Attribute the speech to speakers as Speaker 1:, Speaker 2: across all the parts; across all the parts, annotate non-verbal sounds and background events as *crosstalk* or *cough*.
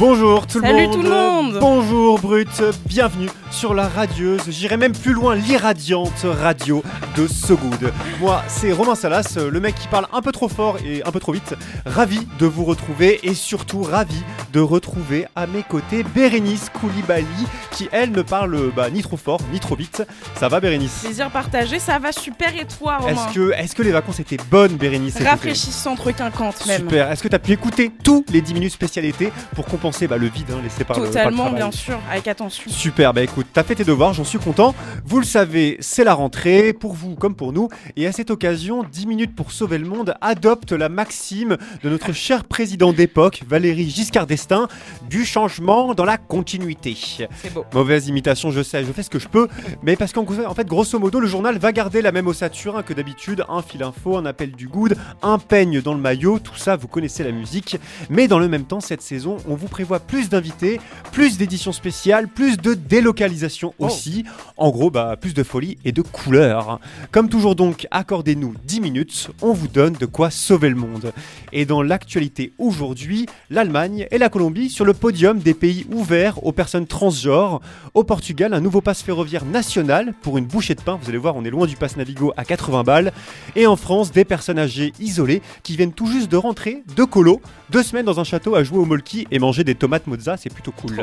Speaker 1: Bonjour tout le
Speaker 2: Salut
Speaker 1: monde.
Speaker 2: tout le monde.
Speaker 1: Bonjour Brut, bienvenue sur la radieuse, j'irai même plus loin, l'irradiante radio de So Good. Moi, c'est Romain Salas, le mec qui parle un peu trop fort et un peu trop vite. Ravi de vous retrouver et surtout ravi de retrouver à mes côtés Bérénice Koulibaly qui elle ne parle bah, ni trop fort ni trop vite. Ça va Bérénice?
Speaker 2: Plaisir partagé, ça va super et toi Romain?
Speaker 1: Est-ce que, est que les vacances étaient bonnes Bérénice? Cet été
Speaker 2: Rafraîchissant, requinquante même.
Speaker 1: Super. Est-ce que tu as pu écouter tous les 10 minutes spécialité pour compenser bah, le vide hein, laissé par le- par le
Speaker 2: Totalement, bien sûr, avec attention.
Speaker 1: Super, bah écoute, t'as fait tes devoirs, j'en suis content. Vous le savez, c'est la rentrée, pour vous comme pour nous. Et à cette occasion, 10 minutes pour sauver le monde adopte la maxime de notre cher président d'époque, Valéry Giscard d'Estaing, du changement dans la continuité.
Speaker 2: C'est beau.
Speaker 1: Mauvaise imitation, je sais, je fais ce que je peux, mais parce qu'en en fait, grosso modo, le journal va garder la même ossature hein, que d'habitude, un fil info, un appel du good, un peigne dans le maillot, tout ça, vous connaissez la musique. Mais dans le même temps, cette saison, on vous prévoit plus d'invités, plus d'éditions spéciales, plus de délocalisation aussi. En gros, bah, plus de folie et de couleurs. Comme toujours donc, accordez-nous 10 minutes, on vous donne de quoi sauver le monde. Et dans l'actualité aujourd'hui, l'Allemagne et la Colombie sur le podium des pays ouverts aux personnes transgenres. Au Portugal, un nouveau pass ferroviaire national pour une bouchée de pain. Vous allez voir, on est loin du pass Navigo à 80 balles. Et en France, des personnes âgées isolées qui viennent tout juste de rentrer de colo, deux semaines dans un château à jouer au molki et manger des tomates mozza, c'est plutôt cool.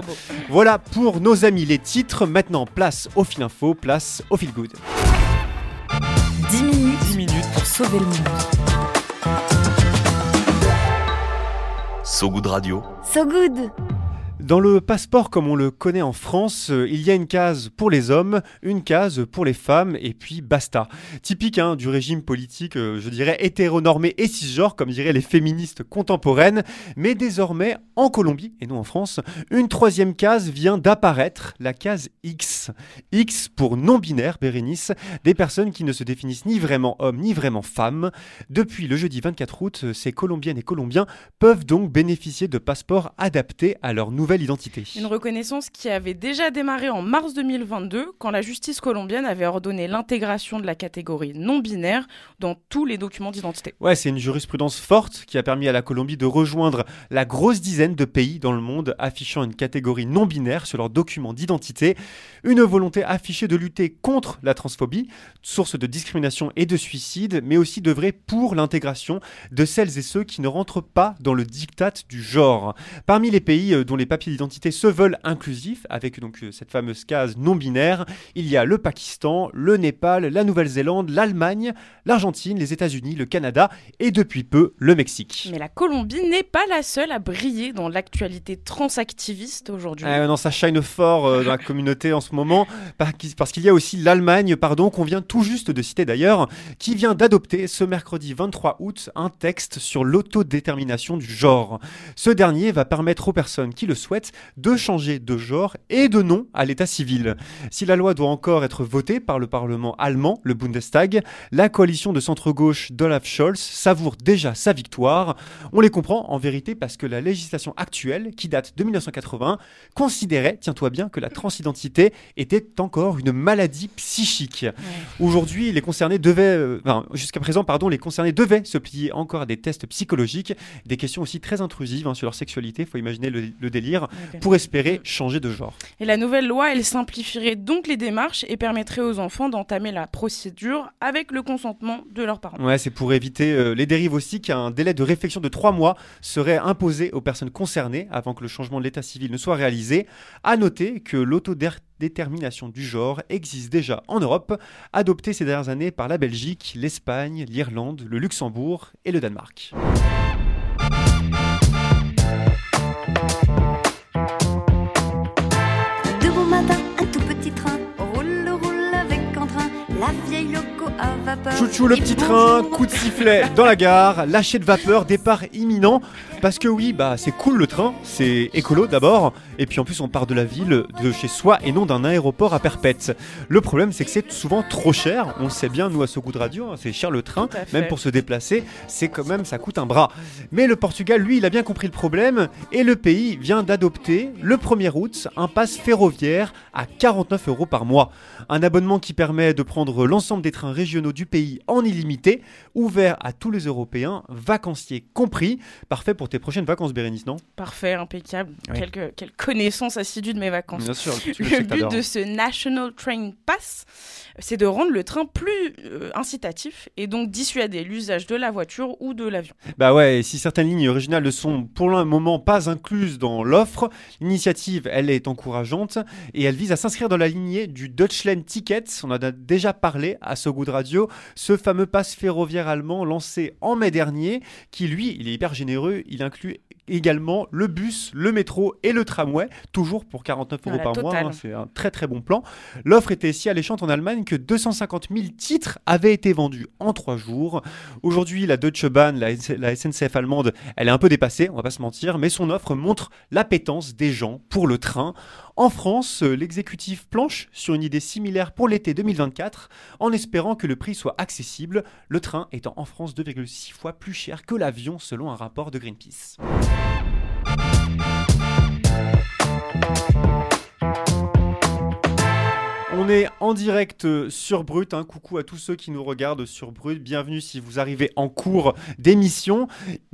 Speaker 1: Voilà pour nos amis les titres. Maintenant, place au fil info, place au fil good.
Speaker 3: 10 minutes, 10 minutes pour sauver le monde.
Speaker 4: So Good Radio.
Speaker 3: So Good
Speaker 1: Dans le passeport comme on le connaît en France, euh, il y a une case pour les hommes, une case pour les femmes, et puis basta. Typique hein, du régime politique, euh, je dirais, hétéronormé et cisgenre, comme diraient les féministes contemporaines. Mais désormais, en Colombie, et non en France, une troisième case vient d'apparaître, la case X. X pour non-binaire, Bérénice, des personnes qui ne se définissent ni vraiment hommes ni vraiment femmes. Depuis le jeudi 24 août, ces Colombiennes et Colombiens peuvent donc bénéficier de passeports adaptés à leur nouvelle identité.
Speaker 2: Une reconnaissance qui avait déjà démarré en mars 2022 quand la justice colombienne avait ordonné l'intégration de la catégorie non binaire dans tous les documents d'identité.
Speaker 1: Ouais, c'est une jurisprudence forte qui a permis à la Colombie de rejoindre la grosse dizaine de pays dans le monde affichant une catégorie non binaire sur leurs documents d'identité. Une volonté affichée de lutter contre la transphobie, source de discrimination et de suicide, mais aussi d'œuvrer pour l'intégration de celles et ceux qui ne rentrent pas dans le diktat du genre. Parmi les pays euh, dont les papiers d'identité se veulent inclusifs, avec donc euh, cette fameuse case non binaire, il y a le Pakistan, le Népal, la Nouvelle-Zélande, l'Allemagne, l'Argentine, les États-Unis, le Canada et depuis peu le Mexique.
Speaker 2: Mais la Colombie n'est pas la seule à briller dans l'actualité transactiviste aujourd'hui.
Speaker 1: Ah, non, ça shine fort euh, dans la communauté en ce moment, par- parce qu'il y a aussi l'Allemagne, pardon, qu'on vient tout juste de citer d'ailleurs, qui vient d'adopter ce mercredi 23 août un texte sur l'autodétermination du genre. Ce dernier va permettre aux personnes qui le souhaitent de changer de genre et de nom à l'état civil. Si la loi doit encore être votée par le Parlement allemand, le Bundestag, la coalition de centre-gauche d'Olaf Scholz savoure déjà sa victoire. On les comprend en vérité parce que la législation actuelle, qui date de 1980, considérait, tiens-toi bien, que la transidentité était encore une maladie psychique. Aujourd'hui, les concernés devaient, euh, enfin, jusqu'à présent, pardon, les concernés devaient se plier encore à des tests psychologiques, des questions aussi très intrusives hein, sur leur sexualité, faut imaginer le, le délire, Pour espérer changer de genre.
Speaker 2: Et la nouvelle loi, elle simplifierait donc les démarches et permettrait aux enfants d'entamer la procédure avec le consentement de leurs parents.
Speaker 1: Ouais, c'est pour éviter euh, les dérives aussi qu'un délai de réflexion de trois mois serait imposé aux personnes concernées avant que le changement de l'état civil ne soit réalisé. À noter que l'autodétermination du genre existe déjà en Europe, adoptée ces dernières années par la Belgique, l'Espagne, l'Irlande, le Luxembourg et le Danemark. Chouchou le petit train, coup de sifflet dans la gare, lâcher de vapeur, départ imminent. Parce que oui, bah c'est cool le train, c'est écolo d'abord, et puis en plus on part de la ville, de chez soi et non d'un aéroport à perpète. Le problème c'est que c'est souvent trop cher, on le sait bien nous à ce goût de radio, hein, c'est cher le train, même pour se déplacer, c'est quand même ça coûte un bras. Mais le Portugal lui il a bien compris le problème et le pays vient d'adopter le 1er août un pass ferroviaire à 49 euros par mois. Un abonnement qui permet de prendre l'ensemble des trains régionaux du pays en illimité, ouvert à tous les Européens, vacanciers compris. Parfait pour tes prochaines vacances, Bérénice, non?
Speaker 2: Parfait, impeccable.
Speaker 1: Oui.
Speaker 2: Quelle, quelle connaissance assidue de mes vacances.
Speaker 1: Bien sûr, tu le sais
Speaker 2: Le
Speaker 1: que
Speaker 2: but de ce National Train Pass, c'est de rendre le train plus euh, incitatif et donc dissuader l'usage de la voiture ou de l'avion.
Speaker 1: Bah ouais, et si certaines lignes régionales ne sont pour le moment pas incluses dans l'offre, l'initiative, elle est encourageante et elle vise à s'inscrire dans la lignée du Deutschland Ticket. On en a déjà parlé à So Good Radio, ce fameux pass ferroviaire allemand lancé en mai dernier, qui lui, il est hyper généreux, il inclut également le bus, le métro et le tramway, toujours pour 49 euros par mois. hein, c'est un très très bon plan. L'offre était si alléchante en Allemagne que 250 000 titres avaient été vendus en trois jours. Aujourd'hui, la Deutsche Bahn, la, la SNCF allemande, elle est un peu dépassée, on va pas se mentir, mais son offre montre l'appétence des gens pour le train. En France, euh, l'exécutif planche sur une idée similaire pour l'été 2024, en espérant que le prix soit accessible, le train étant en France 2,6 fois plus cher que l'avion selon un rapport de Greenpeace. Est en direct sur Brut. hein. Coucou à tous ceux qui nous regardent sur Brut. Bienvenue si vous arrivez en cours d'émission.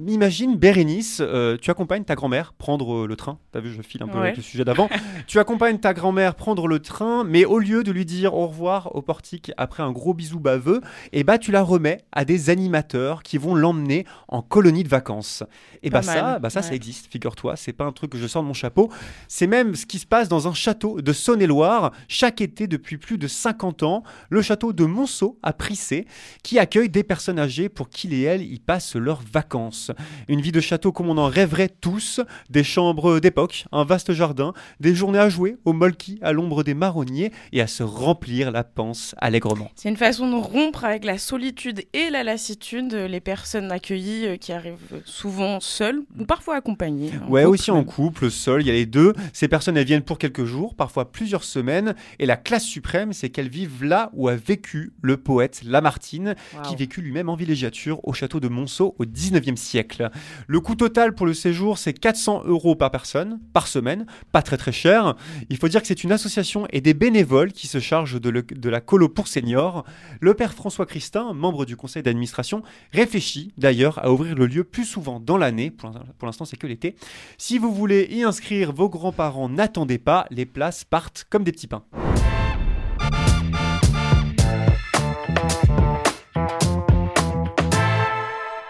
Speaker 1: Imagine, Bérénice, euh, tu accompagnes ta grand-mère prendre euh, le train. T'as vu, je file un peu
Speaker 2: Ouais.
Speaker 1: avec le sujet d'avant. *laughs* tu accompagnes ta grand-mère prendre le train, mais au lieu de lui dire au revoir au portique après un gros bisou baveux, eh bah, tu la remets à des animateurs qui vont l'emmener en colonie de vacances. Et
Speaker 2: Pas
Speaker 1: bah ça,
Speaker 2: mal,
Speaker 1: bah ça, ça existe, figure-toi. C'est pas un truc que je sors de mon chapeau. C'est même ce qui se passe dans un château de Saône-et-Loire chaque été depuis plus de 50 ans, le château de Monceau à Prissé, qui accueille des personnes âgées pour qu'ils et elles y passent leurs vacances. Une vie de château comme on en rêverait tous, des chambres d'époque, un vaste jardin, des journées à jouer au molki à l'ombre des marronniers et à se remplir la panse allègrement.
Speaker 2: C'est une façon de rompre avec la solitude et la lassitude les personnes accueillies euh, qui arrivent souvent seules ou parfois accompagnées.
Speaker 1: Ouais, aussi en couple, seul, il y a les deux. Ces personnes, elles viennent pour quelques jours, parfois plusieurs semaines. Et la classe suprême, c'est qu'elles vivent là où a vécu le poète Lamartine, qui vécut lui-même en villégiature au château de Monceau au 19e siècle. Le coût total pour le séjour, c'est 400 euros par personne, par semaine. Pas très très cher. Il faut dire que c'est une association et des bénévoles qui se chargent de, le- de la colo pour seniors. Le père François Christin, membre du conseil d'administration, réfléchit d'ailleurs à ouvrir le lieu plus souvent dans l'année. Pour l'instant, c'est que l'été. Si vous voulez y inscrire vos grands-parents, n'attendez pas, les places partent comme des petits pains.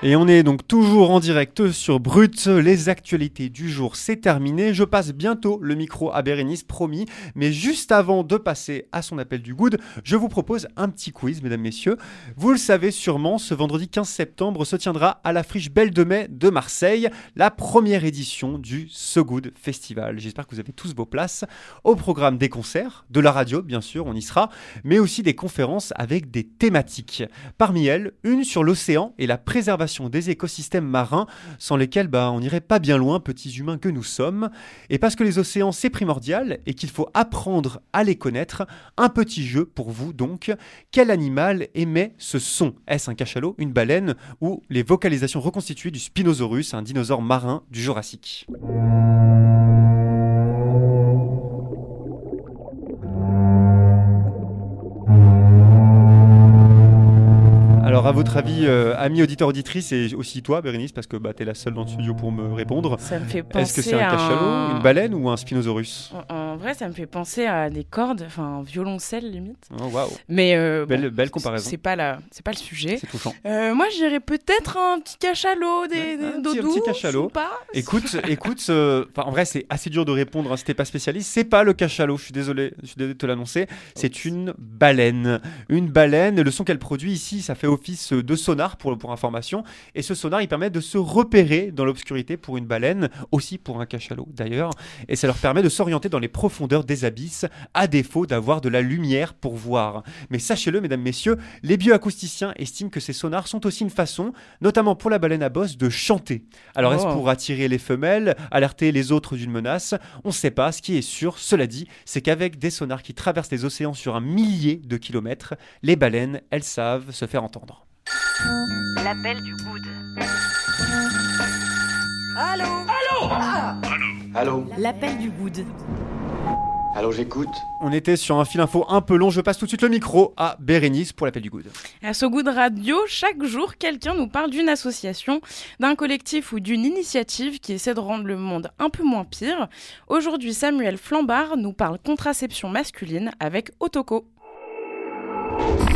Speaker 1: Et on est donc toujours en direct sur Brut. Les actualités du jour, c'est terminé. Je passe bientôt le micro à Bérénice, promis. Mais juste avant de passer à son appel du good, je vous propose un petit quiz, mesdames, messieurs. Vous le savez sûrement, ce vendredi 15 septembre se tiendra à la friche Belle de Mai de Marseille la première édition du So Good Festival. J'espère que vous avez tous vos places. Au programme des concerts, de la radio, bien sûr, on y sera, mais aussi des conférences avec des thématiques. Parmi elles, une sur l'océan et la préservation des écosystèmes marins, sans lesquels bah, on n'irait pas bien loin, petits humains que nous sommes. Et parce que les océans, c'est primordial et qu'il faut apprendre à les connaître, un petit jeu pour vous donc. Quel animal émet ce son? Est-ce un cachalot, une baleine ou les vocalisations reconstituées du Spinosaurus, un dinosaure marin du Jurassique? À votre avis, euh, amis auditeurs auditrices, et aussi toi, Bérénice, parce que bah, tu es la seule dans le studio pour me répondre.
Speaker 2: Ça me fait penser
Speaker 1: Est-ce que c'est un cachalot, une baleine ou un Spinosaurus?
Speaker 2: Vrai, ça me fait penser à des cordes, enfin un violoncelle limite.
Speaker 1: Oh, Waouh,
Speaker 2: Mais euh, bon,
Speaker 1: belle, belle comparaison.
Speaker 2: C'est pas la, c'est pas le sujet.
Speaker 1: C'est touchant.
Speaker 2: Euh, moi, je dirais peut-être un petit cachalot, des, des
Speaker 1: un petit- un petit cachalot.
Speaker 2: pas.
Speaker 1: Écoute, *laughs* écoute, euh, en vrai, c'est assez dur de répondre hein, si t'es pas spécialiste. C'est pas le cachalot, je suis désolé, je suis désolé de te l'annoncer. C'est une baleine. Une baleine, le son qu'elle produit ici, ça fait office de sonar pour, pour information. Et ce sonar, il permet de se repérer dans l'obscurité pour une baleine, aussi pour un cachalot d'ailleurs. Et ça leur permet de s'orienter dans les profondeurs des abysses, à défaut d'avoir de la lumière pour voir. Mais sachez-le, mesdames, messieurs, les bioacousticiens estiment que ces sonars sont aussi une façon, notamment pour la baleine à bosse, de chanter. Alors est-ce
Speaker 2: Oh.
Speaker 1: pour attirer les femelles, alerter les autres d'une menace? On ne sait pas. Ce qui est sûr, cela dit, c'est qu'avec des sonars qui traversent les océans sur un millier de kilomètres, les baleines, elles savent se faire entendre.
Speaker 3: L'appel du good.
Speaker 5: Allô?
Speaker 3: L'appel du good.
Speaker 5: Allô, j'écoute
Speaker 1: On était sur un fil info un peu long. Je passe tout de suite le micro à Bérénice pour l'appel du good.
Speaker 2: À So Good Radio, chaque jour, quelqu'un nous parle d'une association, d'un collectif ou d'une initiative qui essaie de rendre le monde un peu moins pire. Aujourd'hui, Samuel Flambard nous parle contraception masculine avec Otoko.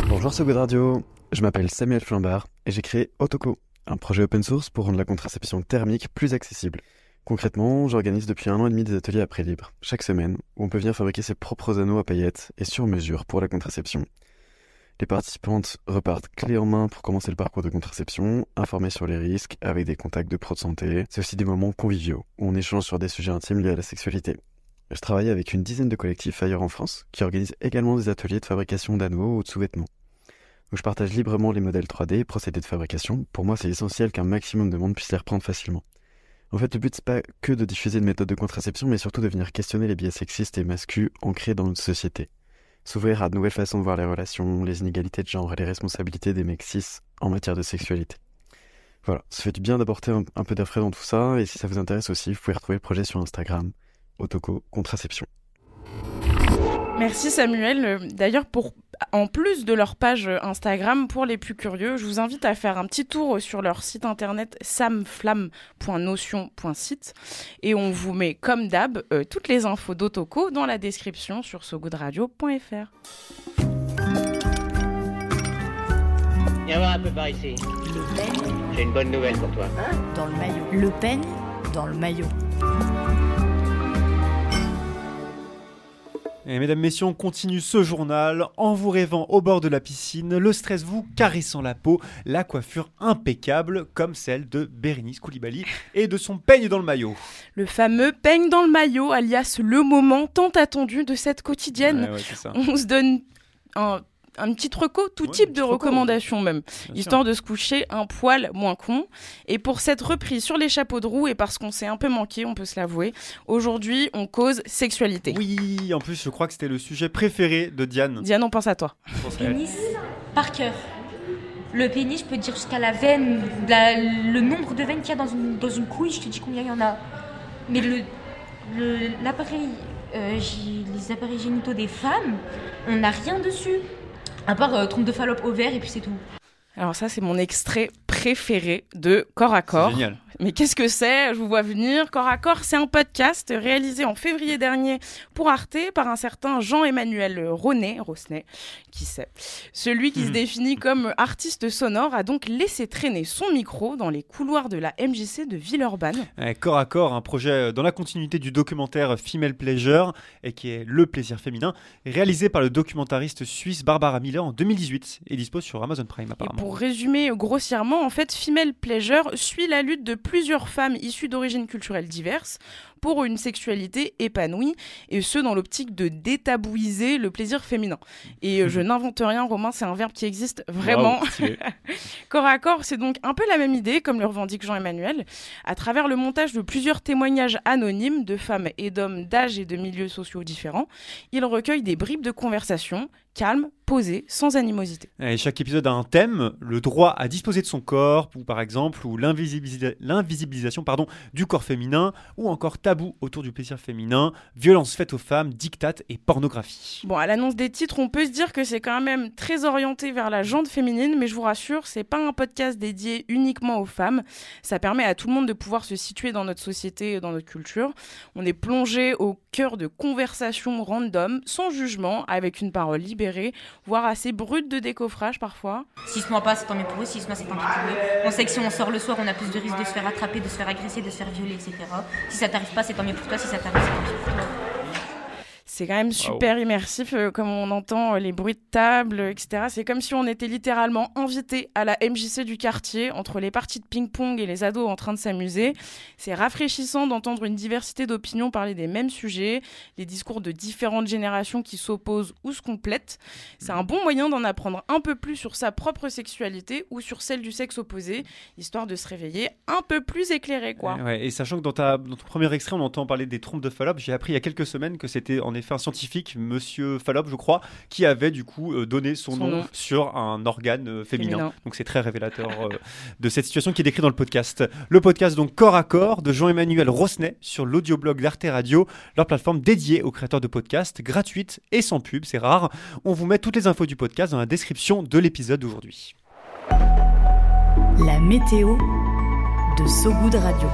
Speaker 6: Bonjour So Good Radio, je m'appelle Samuel Flambard et j'ai créé Otoko, un projet open source pour rendre la contraception thermique plus accessible. Concrètement, j'organise depuis un an et demi des ateliers à prix libre, chaque semaine, où on peut venir fabriquer ses propres anneaux à paillettes et sur mesure pour la contraception. Les participantes repartent clé en main pour commencer le parcours de contraception, informées sur les risques, avec des contacts de pro de santé. C'est aussi des moments conviviaux, où on échange sur des sujets intimes liés à la sexualité. Je travaille avec une dizaine de collectifs ailleurs en France, qui organisent également des ateliers de fabrication d'anneaux ou de sous-vêtements. Donc je partage librement les modèles 3D et procédés de fabrication. Pour moi, c'est essentiel qu'un maximum de monde puisse les reprendre facilement. En fait, le but, c'est pas que de diffuser une méthode de contraception, mais surtout de venir questionner les biais sexistes et masculins ancrés dans notre société. S'ouvrir à de nouvelles façons de voir les relations, les inégalités de genre et les responsabilités des mecs cis en matière de sexualité. Voilà, ça fait du bien d'apporter un, peu d'air dans tout ça, et si ça vous intéresse aussi, vous pouvez retrouver le projet sur Instagram, Otoko Contraception.
Speaker 2: Merci Samuel. Euh, D'ailleurs, pour en plus de leur page Instagram, pour les plus curieux, je vous invite à faire un petit tour sur leur site internet samflam.notion.site et on vous met comme d'hab euh, toutes les infos d'Otoko dans la description sur sogoodradio.fr.
Speaker 7: Viens voir un peu par ici.
Speaker 3: Le peigne
Speaker 7: J'ai une bonne nouvelle pour toi.
Speaker 3: dans le maillot. Le peigne dans le maillot.
Speaker 1: Et mesdames, messieurs, on continue ce journal en vous rêvant au bord de la piscine, le stress vous caressant la peau, la coiffure impeccable comme celle de Bérénice Koulibaly et de son peigne dans le maillot.
Speaker 2: Le fameux peigne dans le maillot, alias le moment tant attendu de cette quotidienne.
Speaker 1: Ouais, ouais, c'est ça.
Speaker 2: On se donne un, un petit reco, tout
Speaker 1: Ouais,
Speaker 2: type de
Speaker 1: petit reco,
Speaker 2: recommandations même,
Speaker 1: Bien sûr.
Speaker 2: histoire de se coucher un poil moins con. Et pour cette reprise sur les chapeaux de roue, et parce qu'on s'est un peu manqué, on peut se l'avouer, aujourd'hui on cause sexualité.
Speaker 1: Oui, en plus, je crois que c'était le sujet préféré de Diane.
Speaker 2: Diane, on pense à toi.
Speaker 8: Pénis par cœur. Le pénis, je peux te dire jusqu'à la veine, la- le nombre de veines qu'il y a dans une, dans une couille, je te dis combien il y en a. Mais le le- l'appareil, euh, les appareils génitaux des femmes, on n'a rien dessus. À part euh, trompe de Fallope ovaire et puis c'est tout.
Speaker 2: Alors ça, c'est mon extrait préféré de Corps à Corps.
Speaker 1: Génial.
Speaker 2: Mais qu'est-ce que c'est? Je vous vois venir. Corps à Corps, c'est un podcast réalisé en février dernier pour Arte par un certain Jean-Emmanuel Ronet, Rosnet, qui sait. Celui qui se
Speaker 1: Mhm.
Speaker 2: définit comme artiste sonore a donc laissé traîner son micro dans les couloirs de la MJC de Villeurbanne.
Speaker 1: Ouais, Corps à corps, un projet euh, dans la continuité du documentaire Female Pleasure, et qui est le plaisir féminin, réalisé par le documentariste suisse Barbara Miller en 2018 et dispose sur Amazon Prime
Speaker 2: Et
Speaker 1: apparemment.
Speaker 2: pour résumer grossièrement, en fait, Female Pleasure suit la lutte de plusieurs femmes issues d'origines culturelles diverses pour une sexualité épanouie, et ce dans l'optique de détabouiser le plaisir féminin. Et euh, je n'invente rien, Romain, c'est un verbe qui existe vraiment.
Speaker 1: Stylé. *laughs*
Speaker 2: Corps à corps, c'est donc un peu la même idée, comme le revendique Jean-Emmanuel, à travers le montage de plusieurs témoignages anonymes de femmes et d'hommes d'âge et de milieux sociaux différents. Il recueille des bribes de conversation calmes, posées, sans animosité.
Speaker 1: Et chaque épisode a un thème, le droit à disposer de son corps, ou par exemple, ou l'invisibilisa- l'invisibilisation pardon, du corps féminin, ou encore tabou autour du plaisir féminin, violence faite aux femmes, dictates et pornographie.
Speaker 2: Bon, à l'annonce des titres, on peut se dire que c'est quand même très orienté vers la jante féminine, mais je vous rassure, c'est pas un podcast dédié uniquement aux femmes. Ça permet à tout le monde de pouvoir se situer dans notre société et dans notre culture. On est plongé au cœur de conversations random, sans jugement, avec une parole libérée, voire assez brute de décoffrage parfois.
Speaker 8: Si ce mois pas, c'est tant mieux pour eux, si ce mois c'est tant pis pour eux. On sait que si on sort le soir, on a plus de risques de se faire attraper, de se faire agresser, de se faire violer, etc. Si ça t'arrive pas, c'est tant mieux pour toi, si ça t'arrive.
Speaker 2: C'est quand même super immersif, euh, comme on entend euh, les bruits de table, euh, etc. C'est comme si on était littéralement invité à la MJC du quartier, entre les parties de ping-pong et les ados en train de s'amuser. C'est rafraîchissant d'entendre une diversité d'opinions parler des mêmes sujets, les discours de différentes générations qui s'opposent ou se complètent. C'est un bon moyen d'en apprendre un peu plus sur sa propre sexualité ou sur celle du sexe opposé, histoire de se réveiller un peu plus éclairé, quoi.
Speaker 1: Ouais, et sachant que dans, ta, dans ton premier extrait, on entend parler des trompes de Fallope, j'ai appris il y a quelques semaines que c'était en effet un scientifique, monsieur Fallope, je crois, qui avait du coup euh, donné son,
Speaker 2: Son
Speaker 1: nom,
Speaker 2: nom.
Speaker 1: sur un organe euh, féminin.
Speaker 2: Féminin.
Speaker 1: Donc c'est très révélateur euh, de cette situation qui est décrite dans le podcast. Le podcast donc Corps à Corps de Jean-Emmanuel Rosnet sur l'audioblog d'Arte Radio, leur plateforme dédiée aux créateurs de podcasts, gratuite et sans pub, c'est rare. On vous met toutes les infos du podcast dans la description de l'épisode d'aujourd'hui.
Speaker 3: La météo de Sogoud Radio.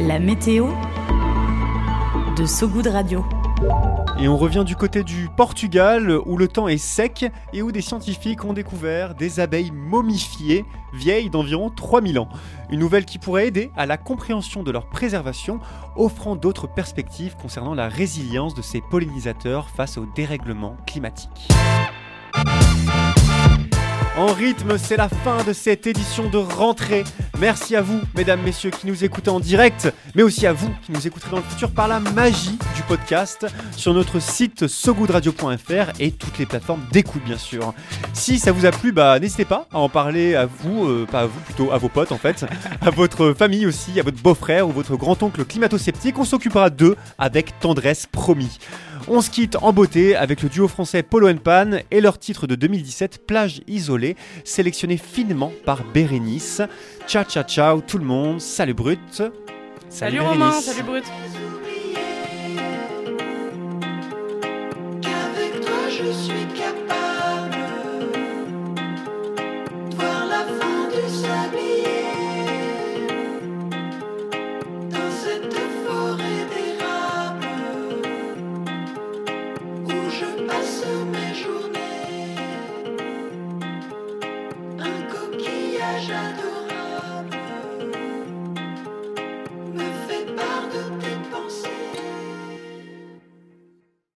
Speaker 3: La météo de Sogoud Radio.
Speaker 1: Et on revient du côté du Portugal où le temps est sec et où des scientifiques ont découvert des abeilles momifiées vieilles d'environ 3000 ans. Une nouvelle qui pourrait aider à la compréhension de leur préservation, offrant d'autres perspectives concernant la résilience de ces pollinisateurs face au dérèglement climatique. En rythme, c'est la fin de cette édition de rentrée. Merci à vous, mesdames, messieurs, qui nous écoutez en direct, mais aussi à vous qui nous écouterez dans le futur par la magie du podcast sur notre site sogoodradio.fr et toutes les plateformes d'écoute, bien sûr. Si ça vous a plu, bah, n'hésitez pas à en parler à vous, euh, pas à vous, plutôt à vos potes en fait, à votre famille aussi, à votre beau-frère ou votre grand-oncle climato-sceptique. On s'occupera d'eux avec tendresse, promis. On se quitte en beauté avec le duo français Polo Pan et leur titre de 2017 Plage isolée, sélectionné finement par Bérénice. Ciao ciao ciao tout le monde, salut Brut.
Speaker 2: Salut, Romain,
Speaker 1: Bérénice.
Speaker 2: salut Brut.
Speaker 9: Qu'avec toi je suis